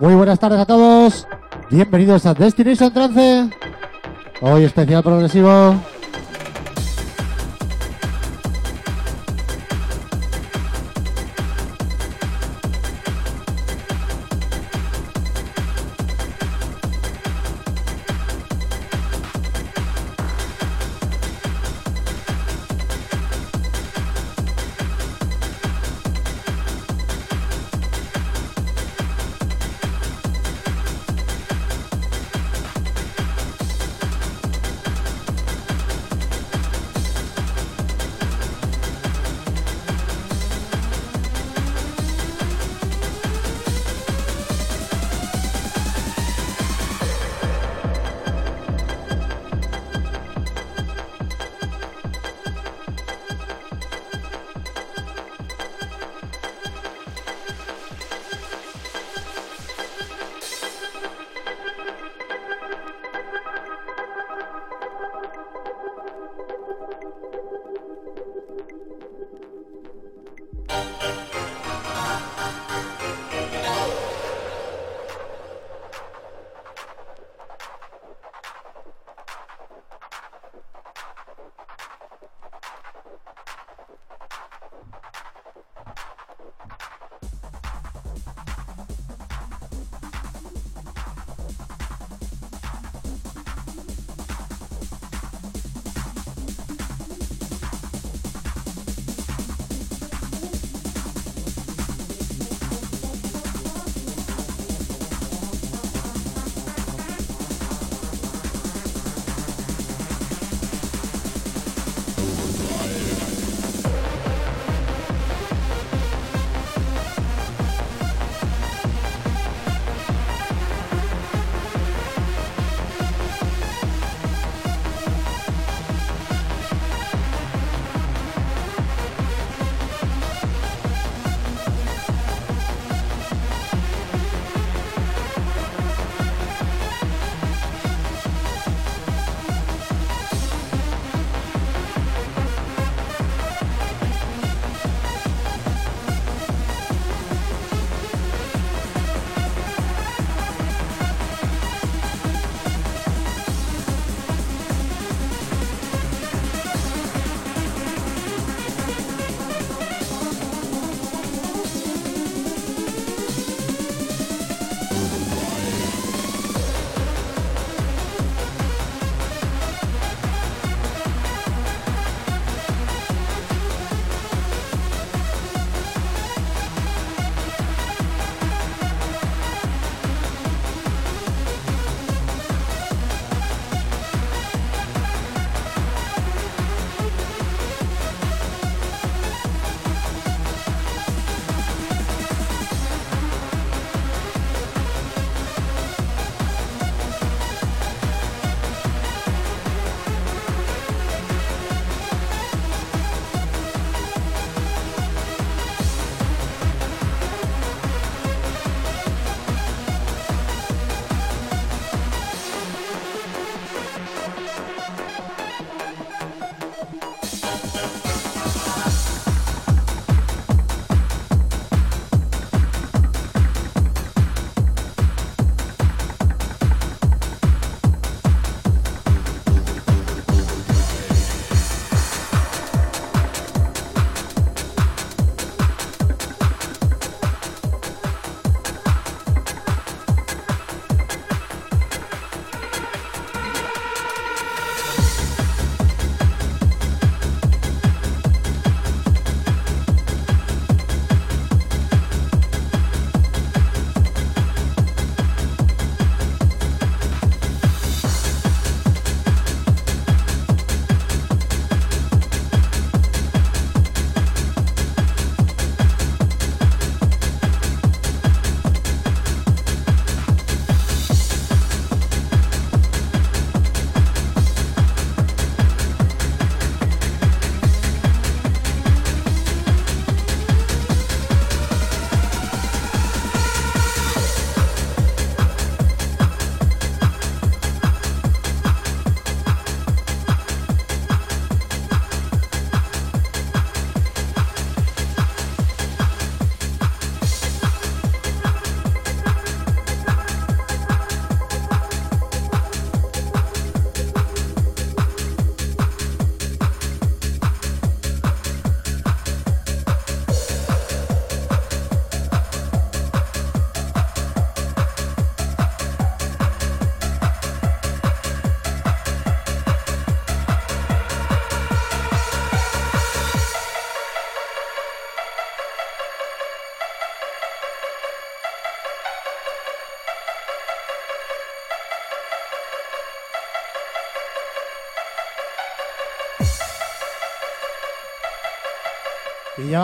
Muy buenas tardes a todos. Bienvenidos a Destination Trance. Hoy especial progresivo.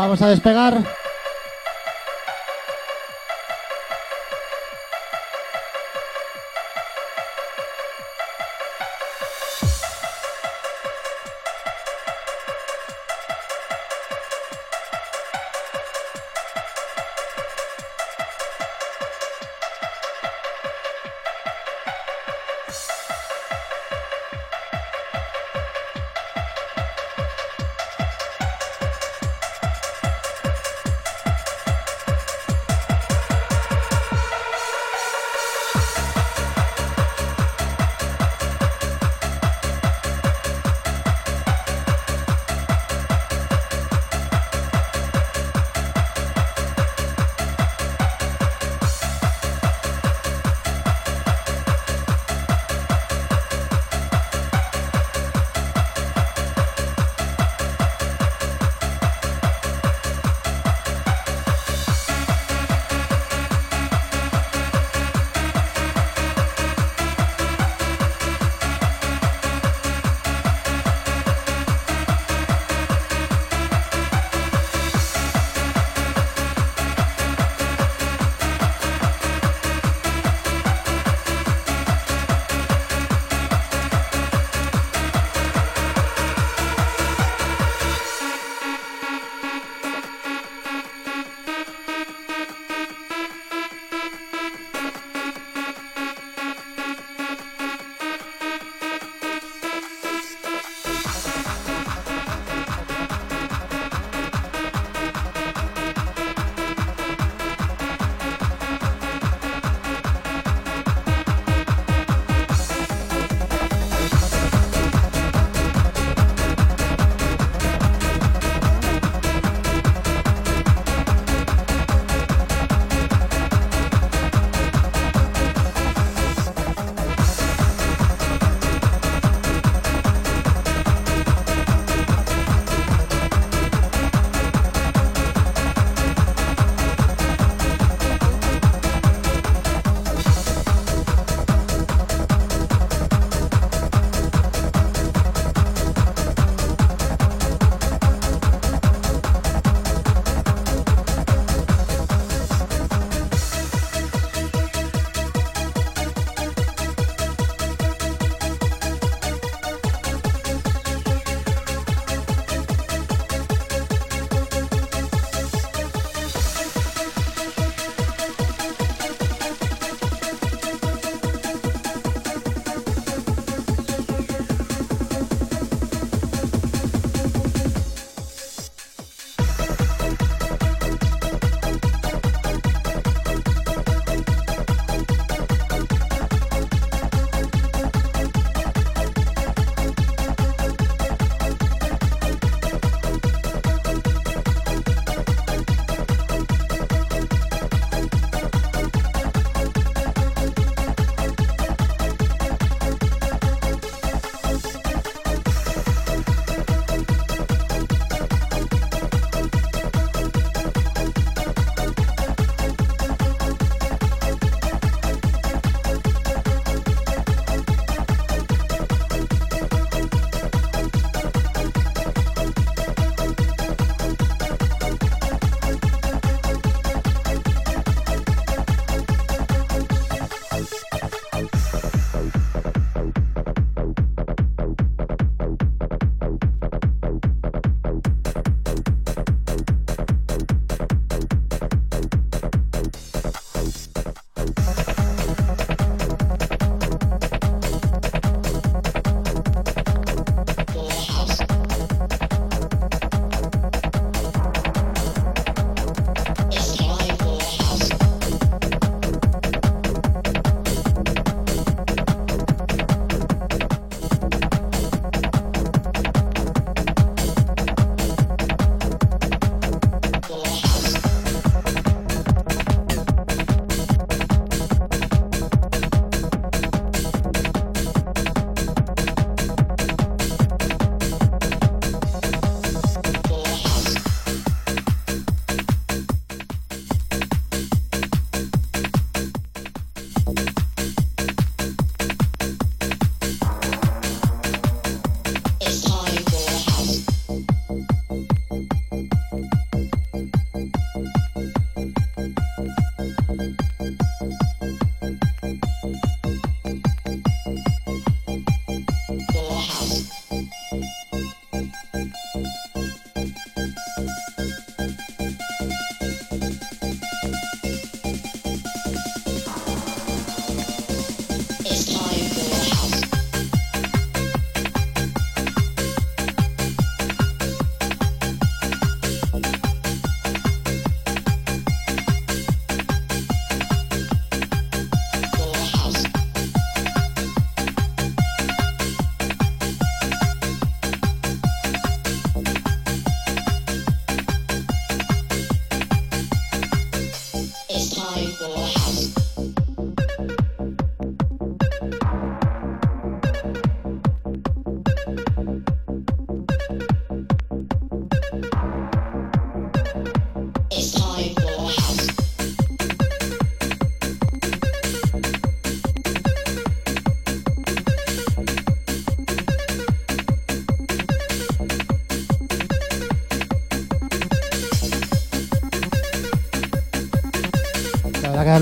Vamos a despegar.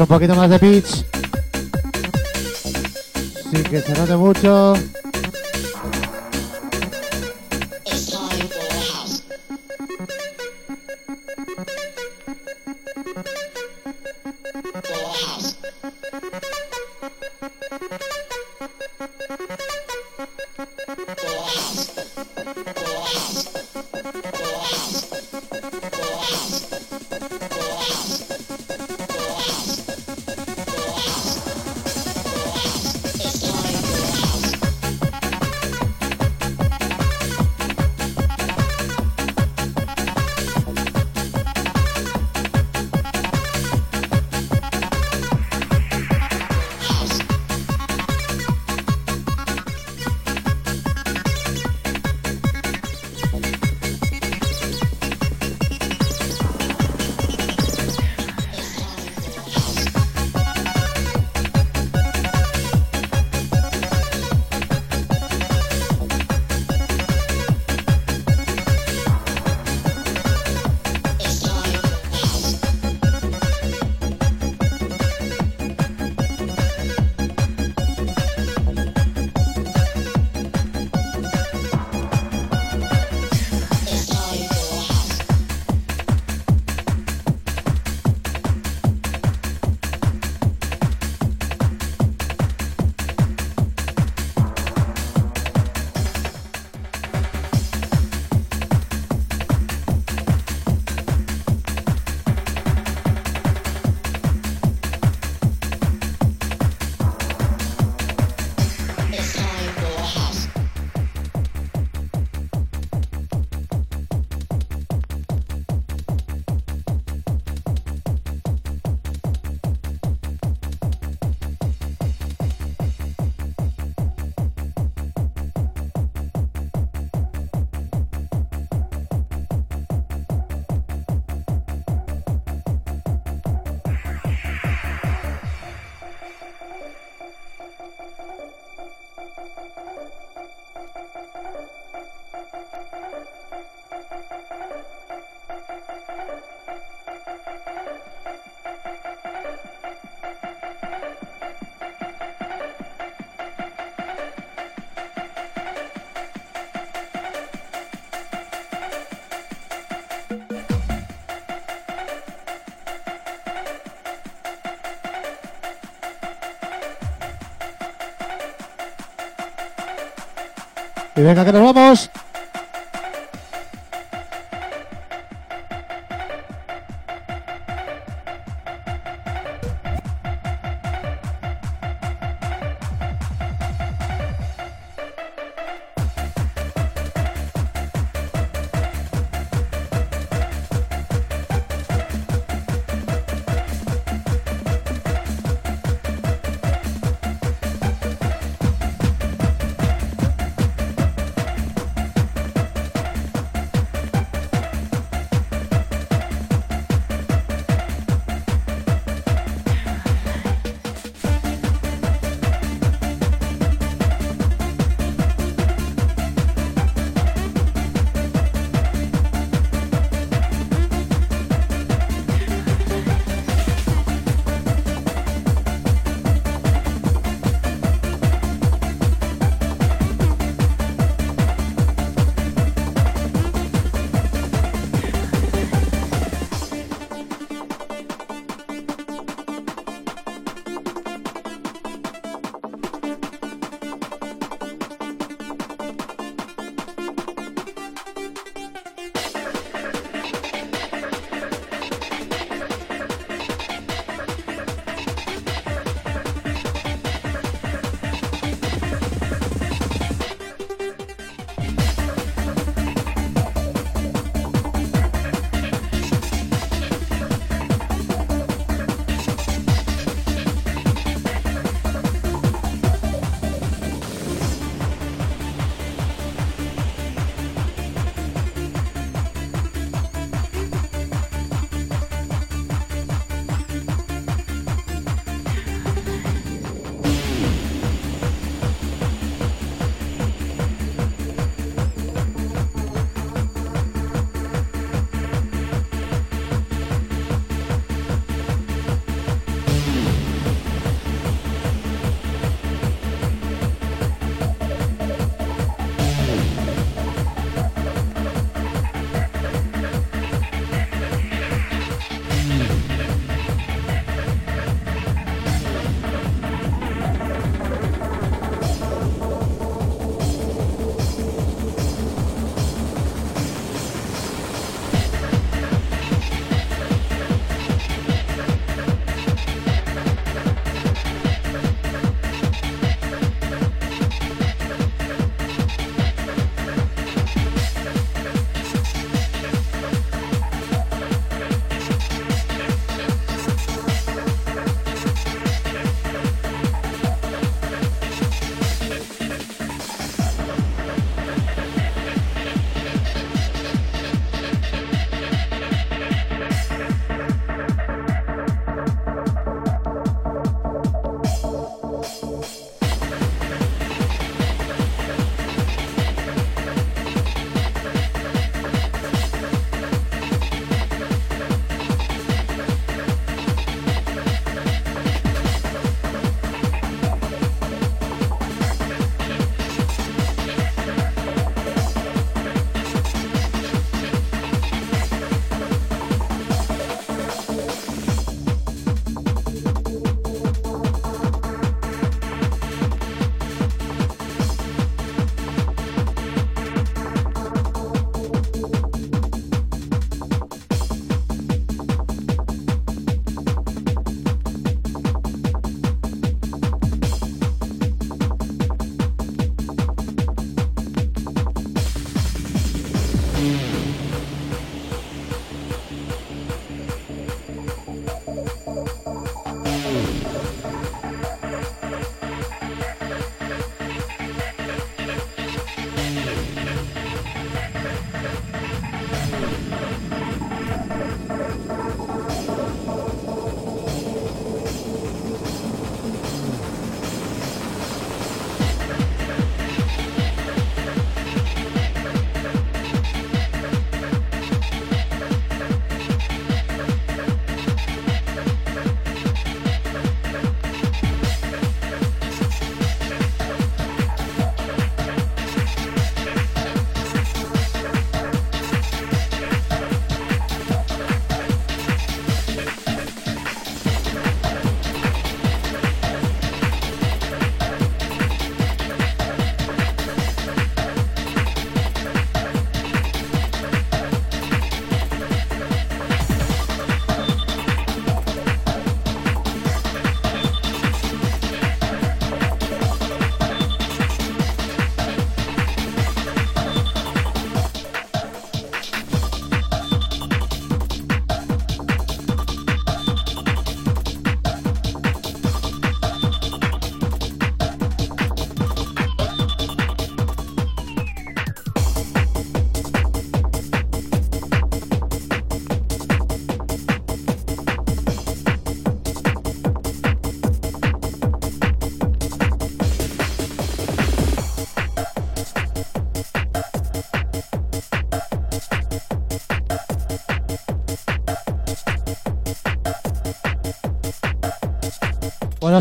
un poquito más de pitch. Sin que se note mucho. Y venga que nos vamos.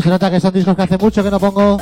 Se nota que son discos que hace mucho que no pongo.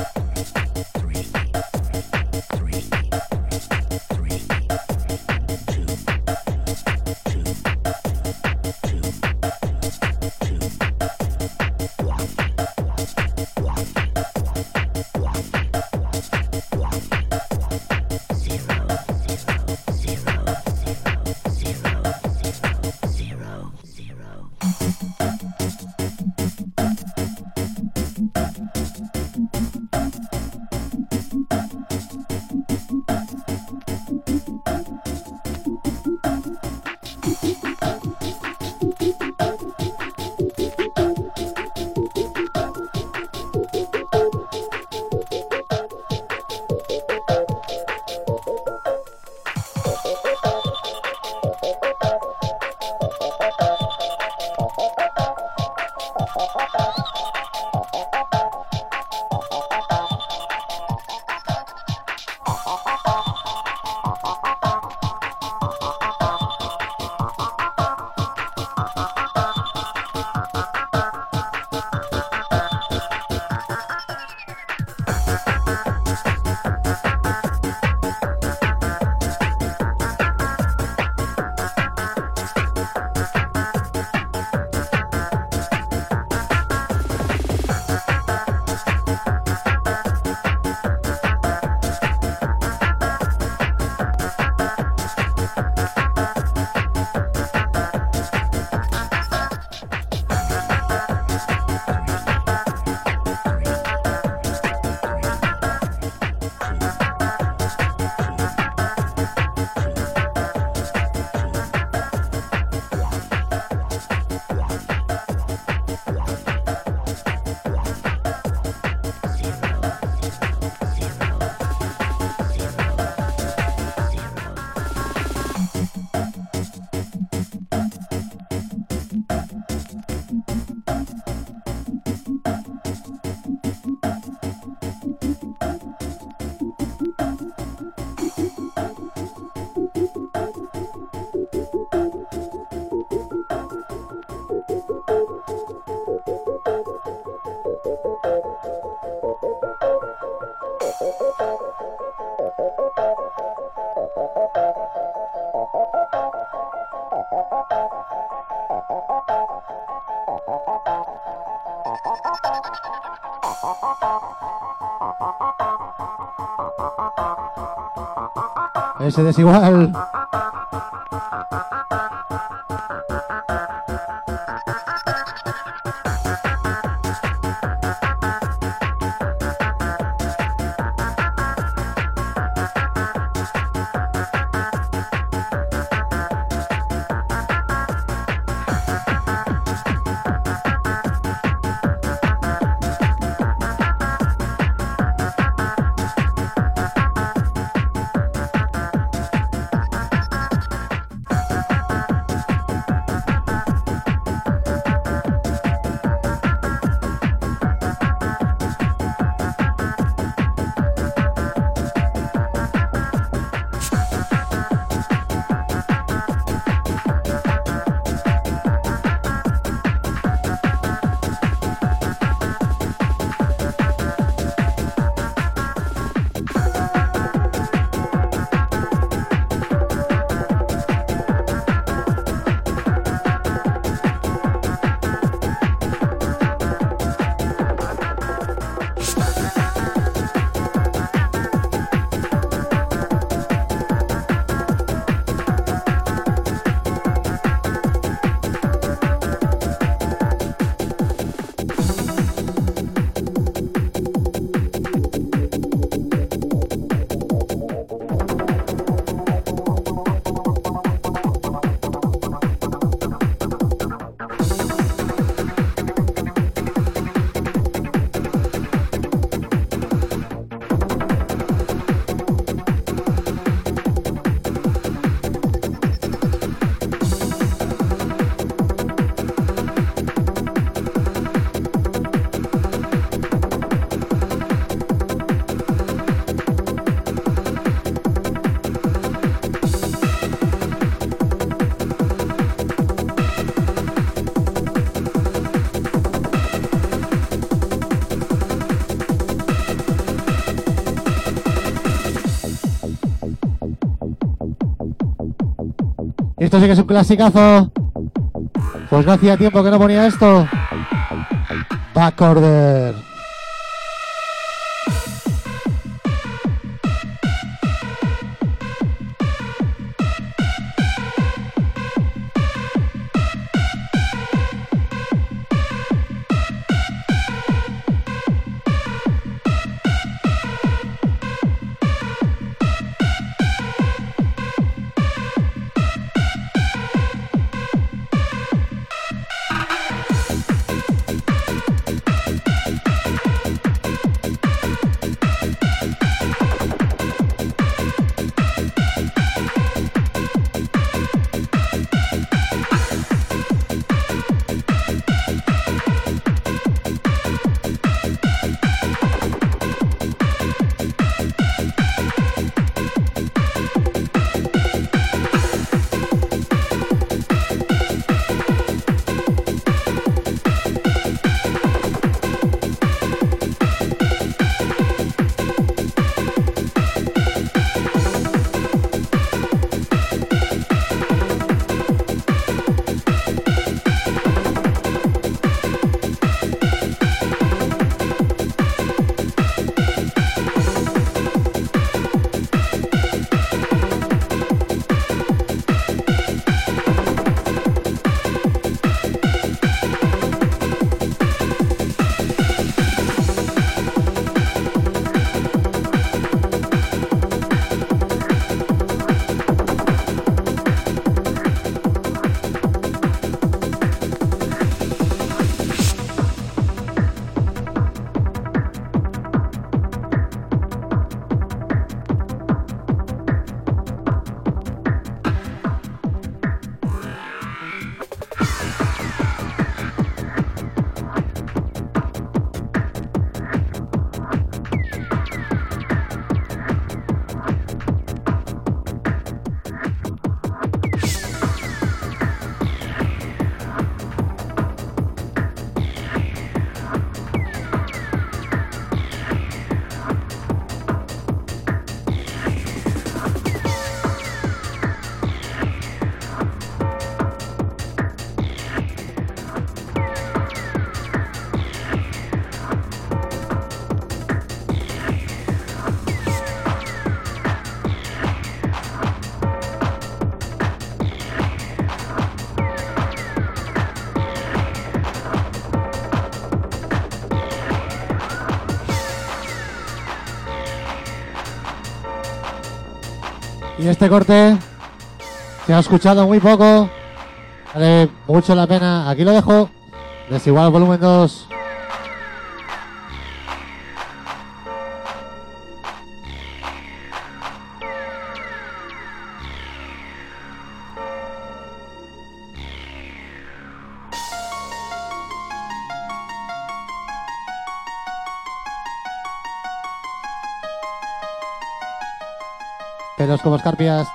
Ese desigual. Esto sí que es un clasicazo. Pues no hacía tiempo que no ponía esto. Backorder. Y este corte se ha escuchado muy poco. Vale mucho la pena. Aquí lo dejo. Desigual volumen 2. Como escarpias.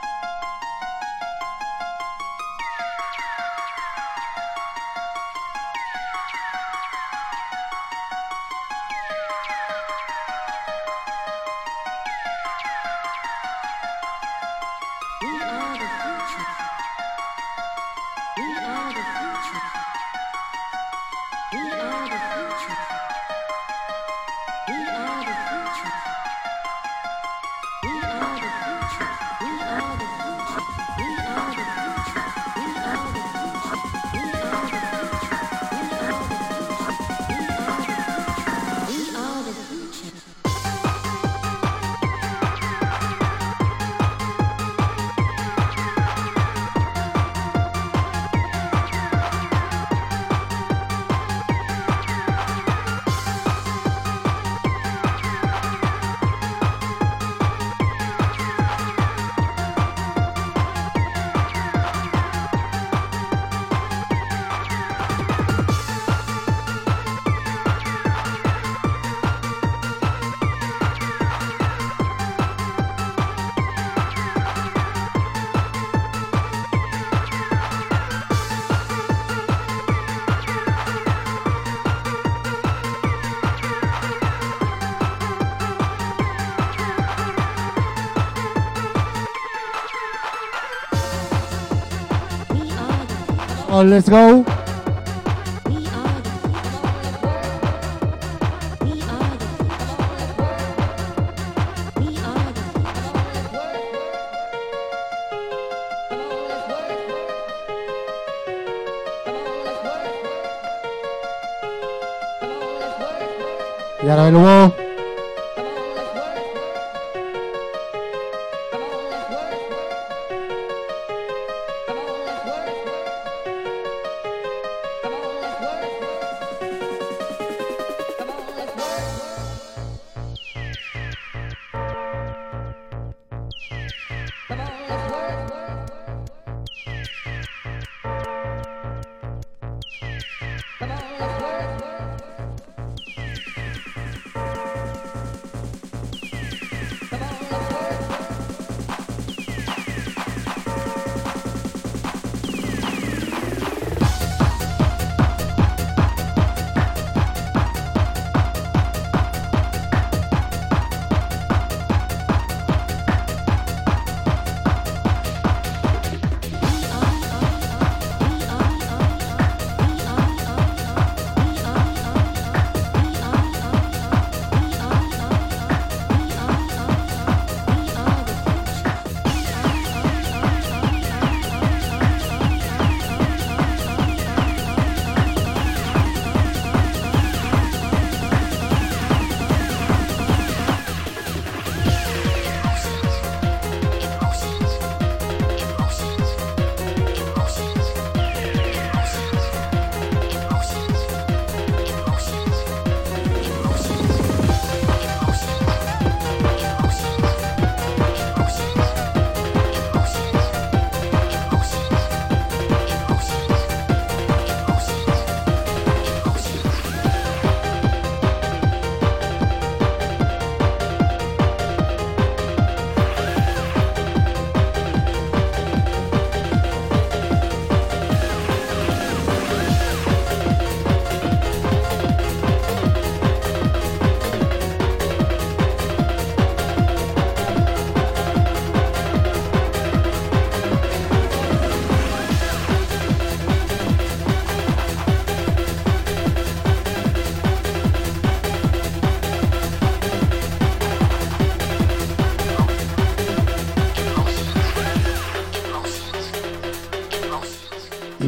On, let's go.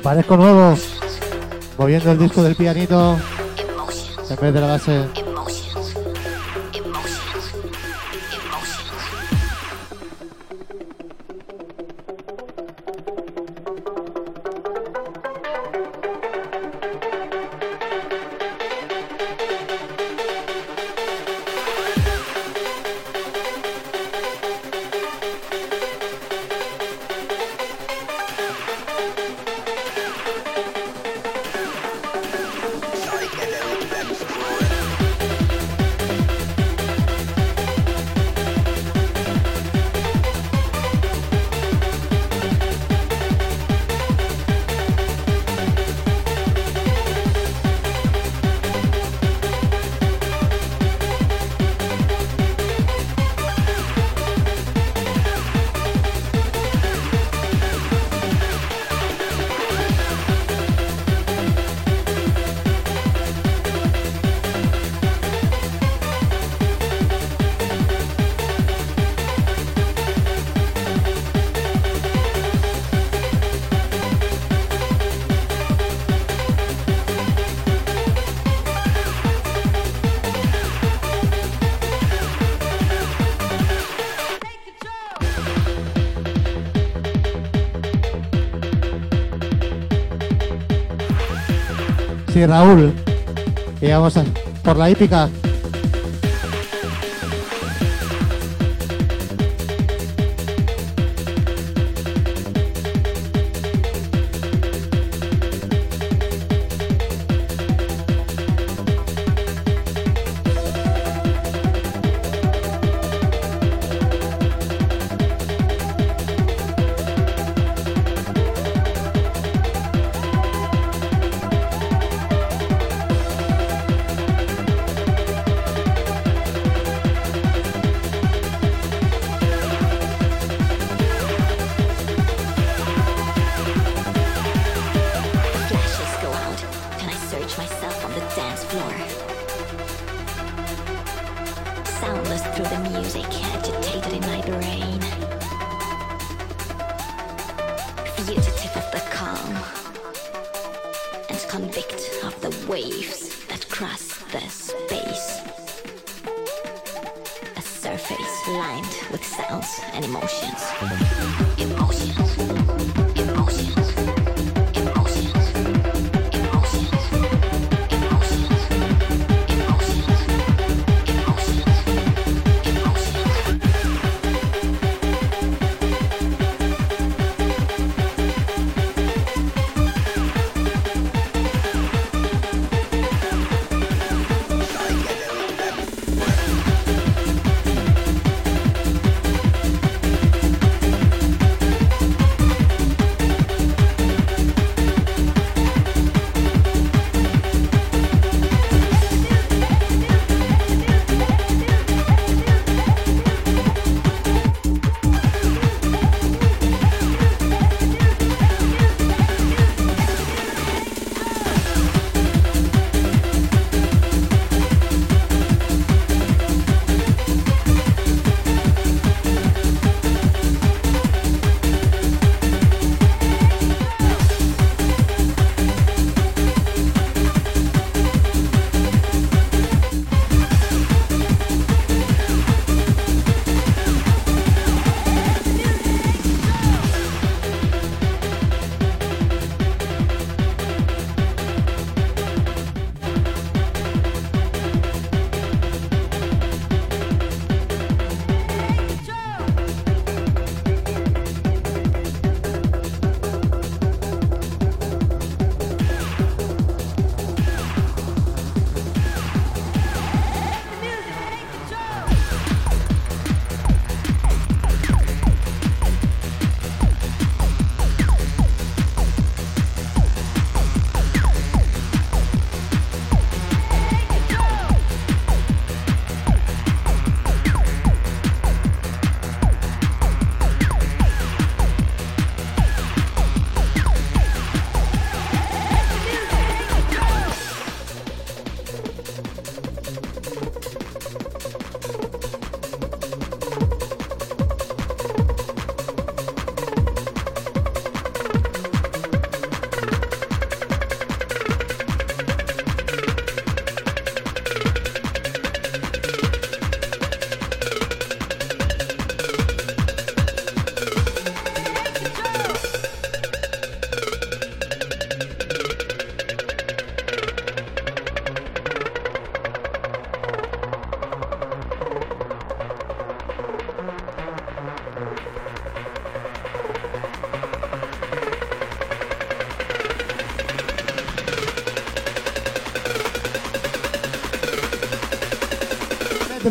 Parezco nuevo. Moviendo el disco del pianito en vez de la base. Sí, Raúl. Y vamos a, por la hípica.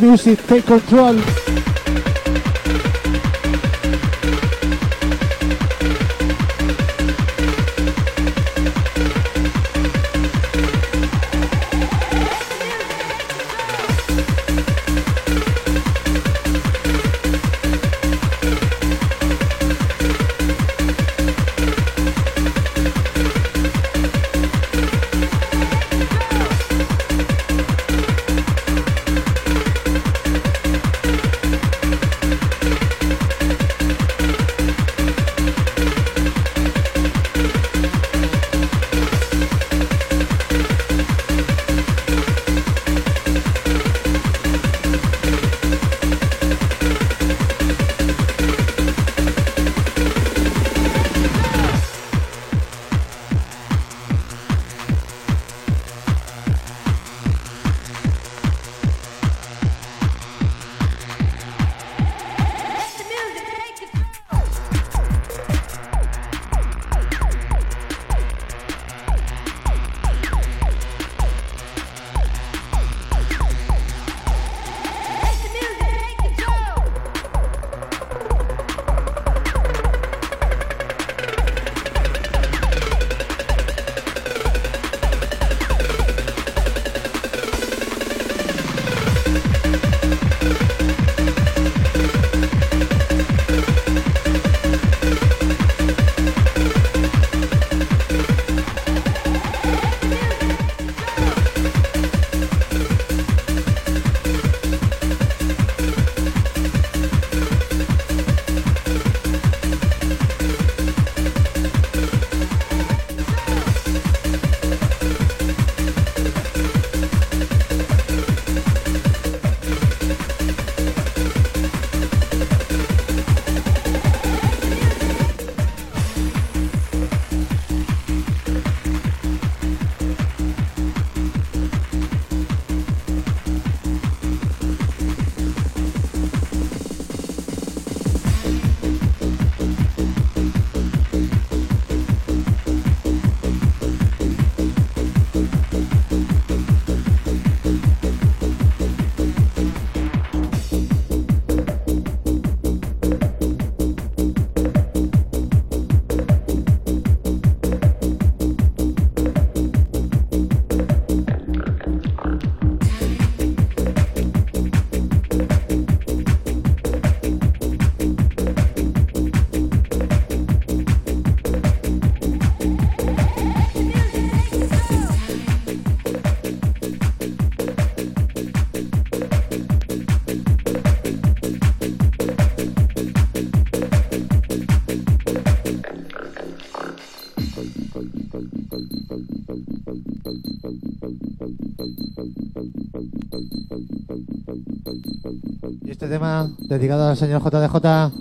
Music take control. Dedicado al señor JDJ.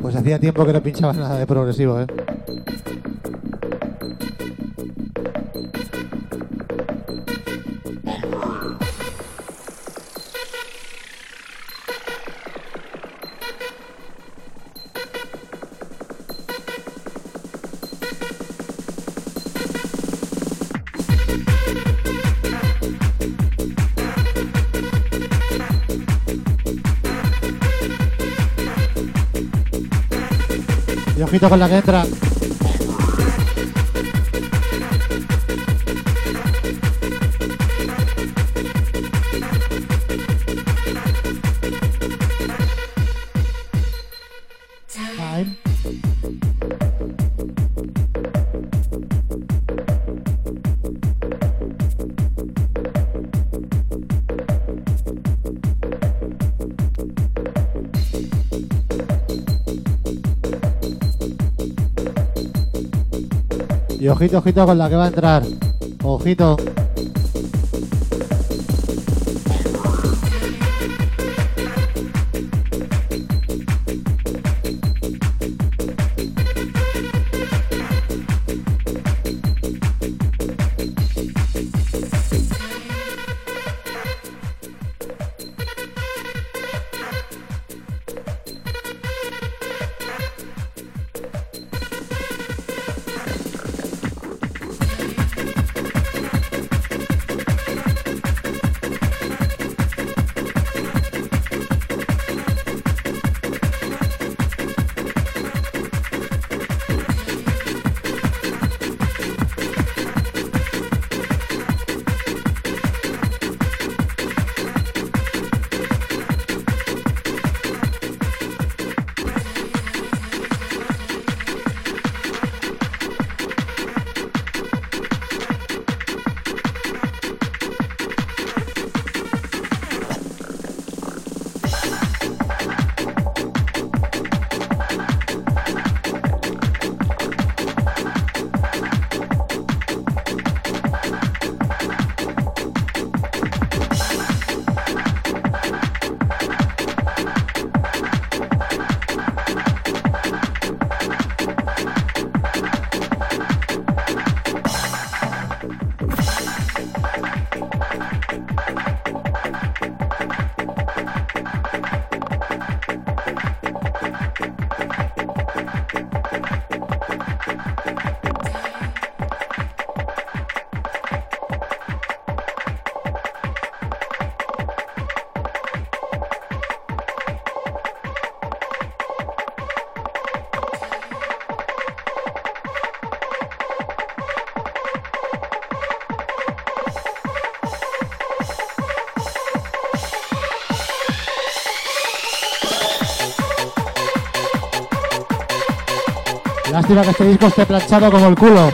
Pues hacía tiempo que no pinchaba nada de progresivo, ¿eh? Con la que ojito, ojito con la que va a entrar. Ojito. Lástima que este disco esté planchado como el culo.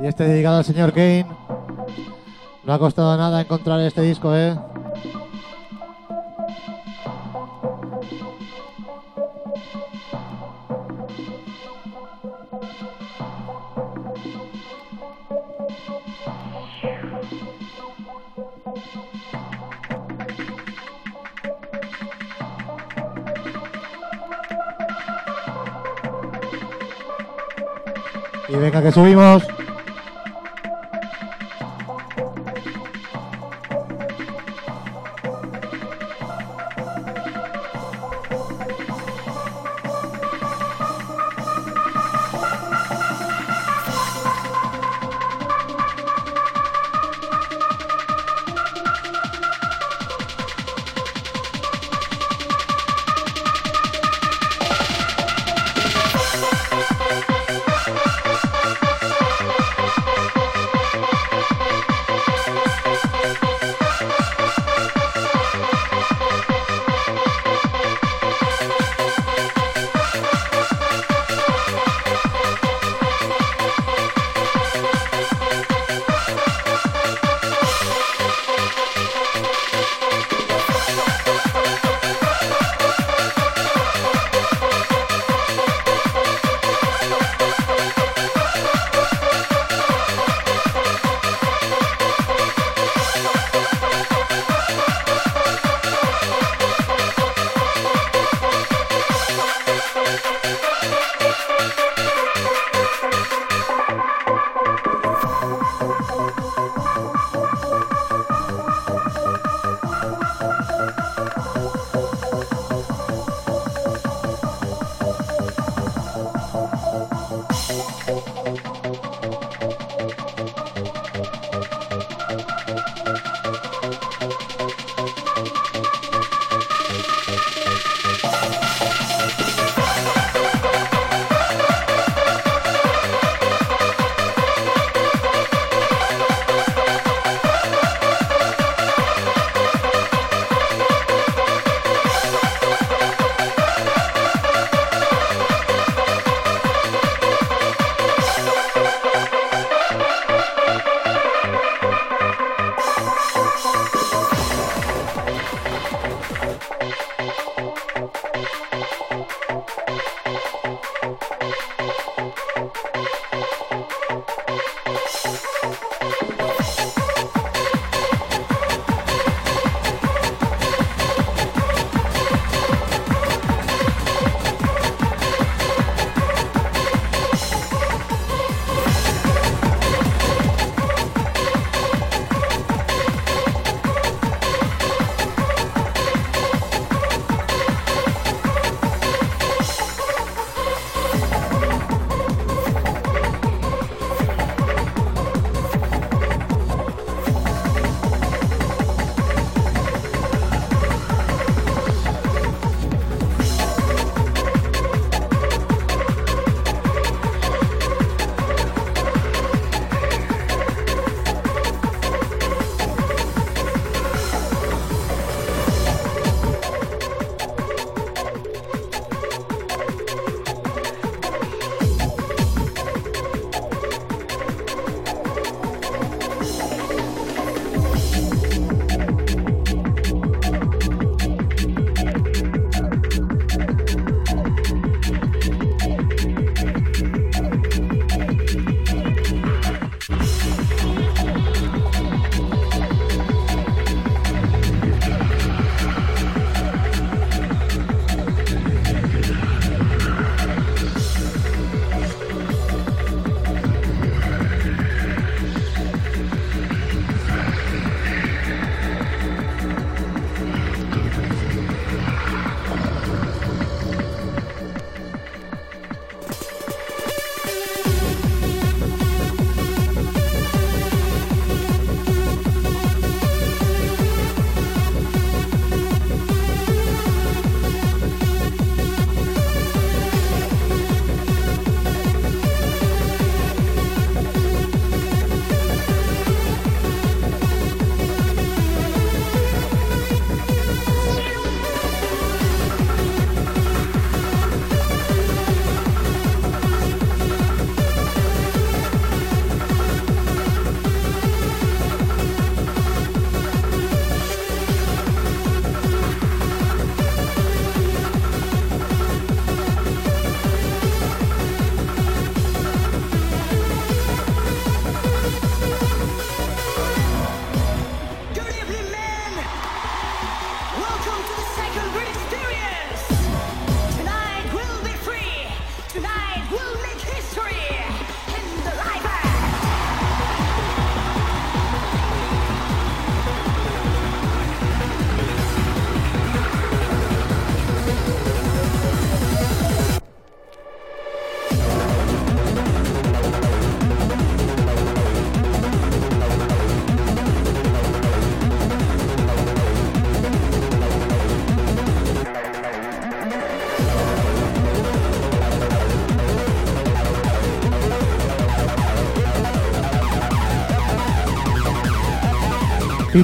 Y este dedicado al señor Kane. No ha costado nada encontrar este disco, ¿eh? Y venga que subimos.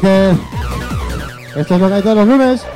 Esto es lo que hay todos los lunes.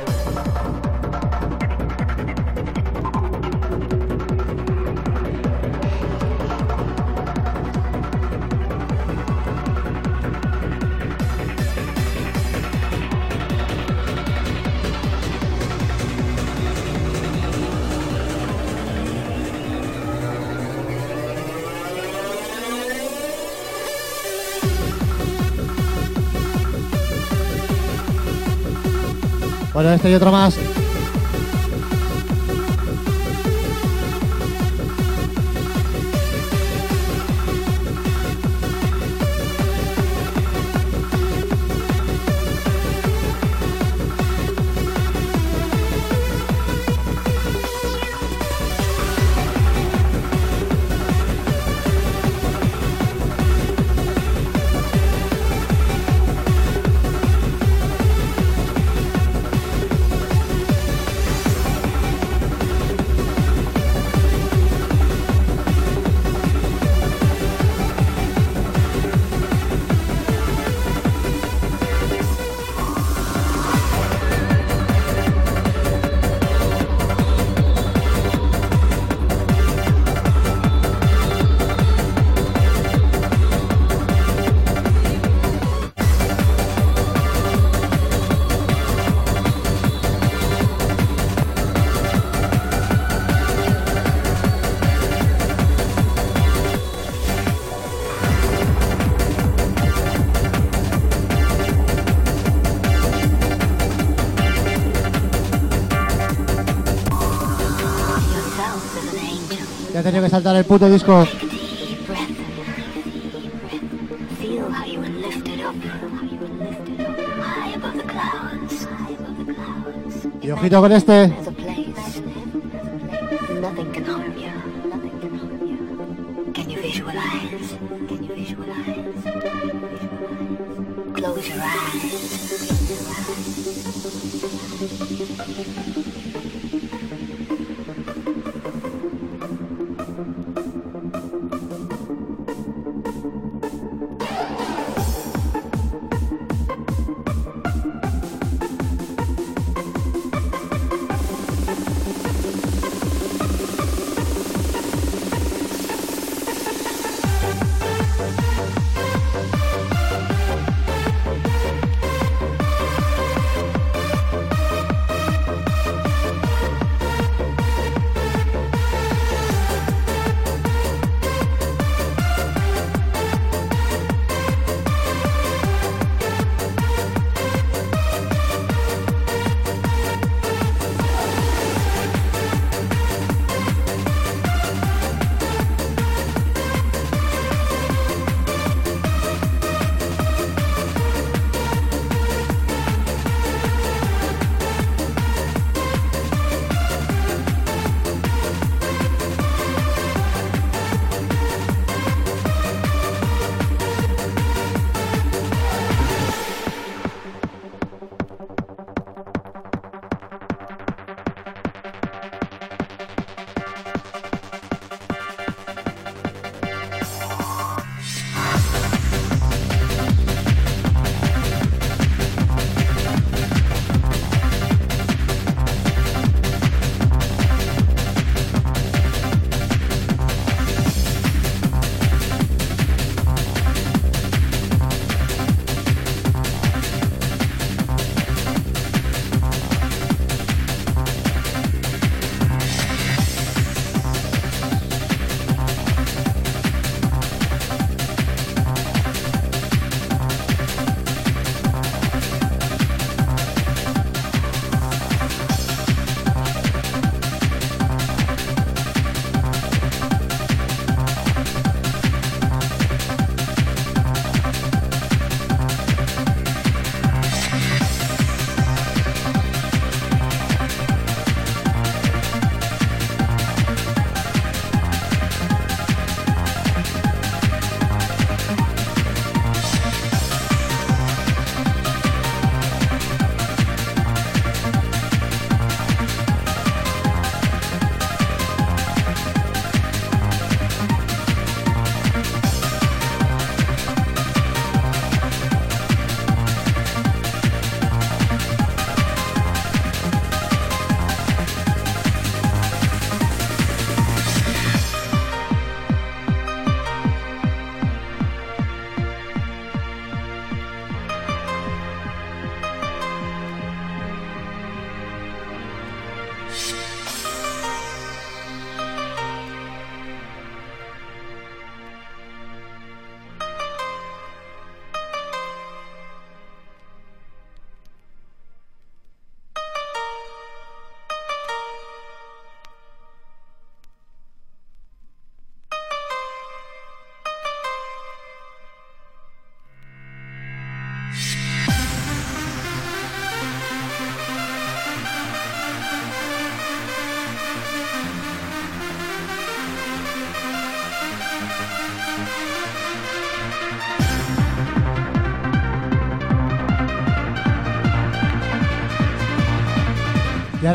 Bueno, este y otro más. High above the clouds. Y ojito con este. There's a place.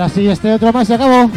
Ahora sí, este otro más se acabó.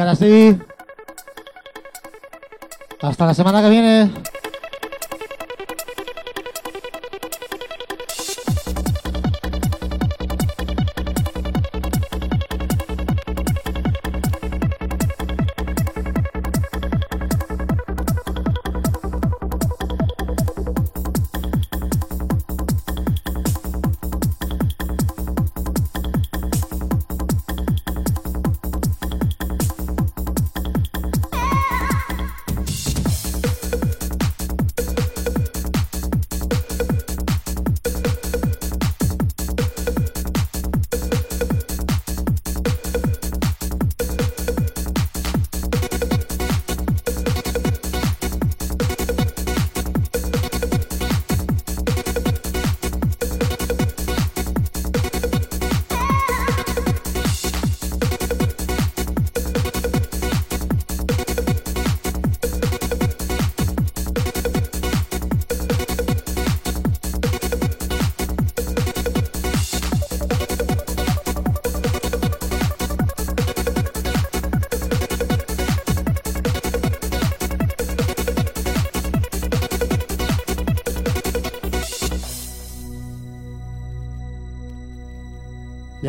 Y ahora sí. Hasta la semana que viene.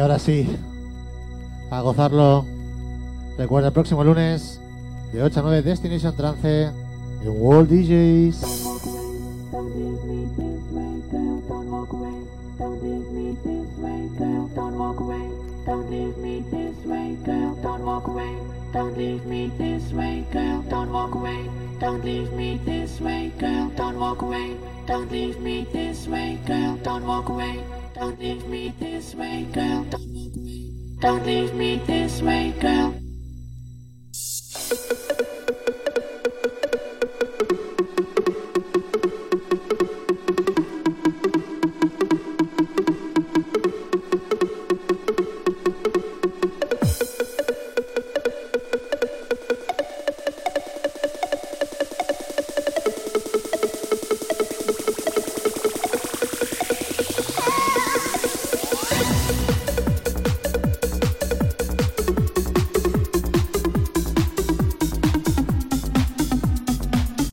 ahora sí, a gozarlo. Recuerda el próximo lunes de 8 a 9 Destination Trance en World DJs.